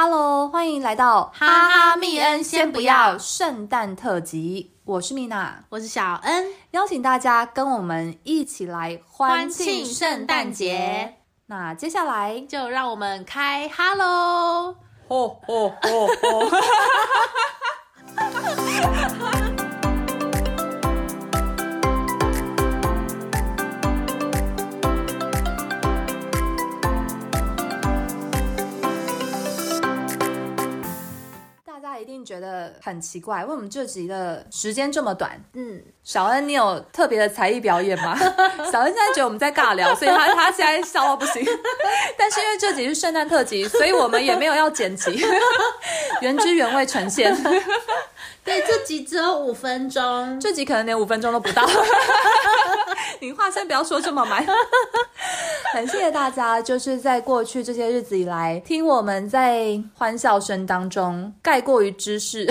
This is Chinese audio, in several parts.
Hello，欢迎来到哈哈密恩先不要圣诞特辑，我是米娜，我是小恩，邀请大家跟我们一起来欢庆圣诞节。那接下来就让我们开哈喽！吼吼吼吼！觉得很奇怪，为什么这集的时间这么短？嗯，小恩，你有特别的才艺表演吗？小恩现在觉得我们在尬聊，所以他他现在笑到不行。但是因为这集是圣诞特辑，所以我们也没有要剪辑，原汁原味呈现。对，这集只有五分钟，这集可能连五分钟都不到。你话先不要说这么满。很谢谢大家，就是在过去这些日子以来，听我们在欢笑声当中盖过于知识，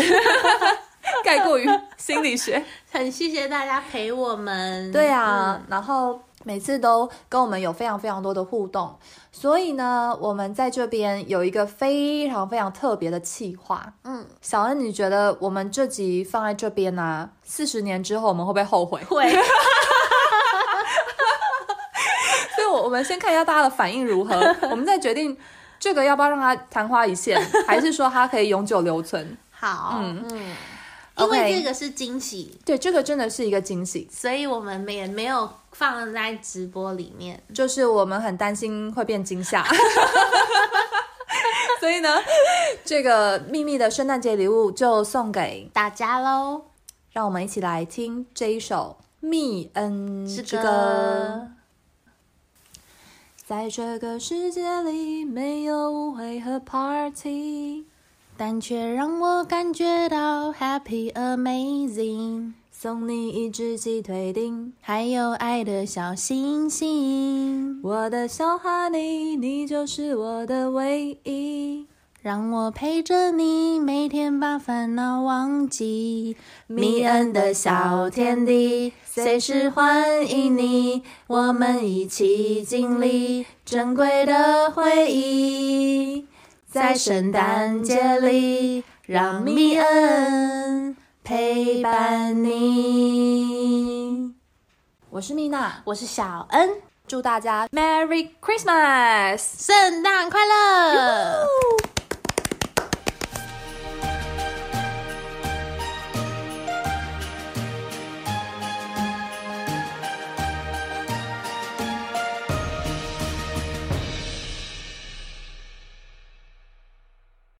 盖过于心理学。很谢谢大家陪我们。对啊，然后每次都跟我们有非常非常多的互动，所以呢，我们在这边有一个非常非常特别的企划。嗯，小恩，你觉得我们这集放在这边呢、四十年之后我们会不会后悔？会，所以，我我们先看一下大家的反应如何，我们再决定这个要不要让它昙花一现，还是说它可以永久留存。好，嗯嗯，因为这个是惊喜，对，这个真的是一个惊喜，所以我们也没有放在直播里面。就是我们很担心会变惊吓。所以呢，这个秘密的圣诞节礼物就送给，大家喽，让我们一起来听这一首《密恩是之歌》。在这个世界里，没有误会和 party，但却让我感觉到 happy amazing，送你一只鸡腿丁。还有爱的小星星。我的小哈尼，你就是我的唯一。让我陪着你，每天把烦恼忘记。迷恩的小天地，随时欢迎你，我们一起经历珍贵的回忆，在圣诞节里，让迷恩陪伴你。我是米娜，我是小恩，祝大家 Merry Christmas！圣诞快乐！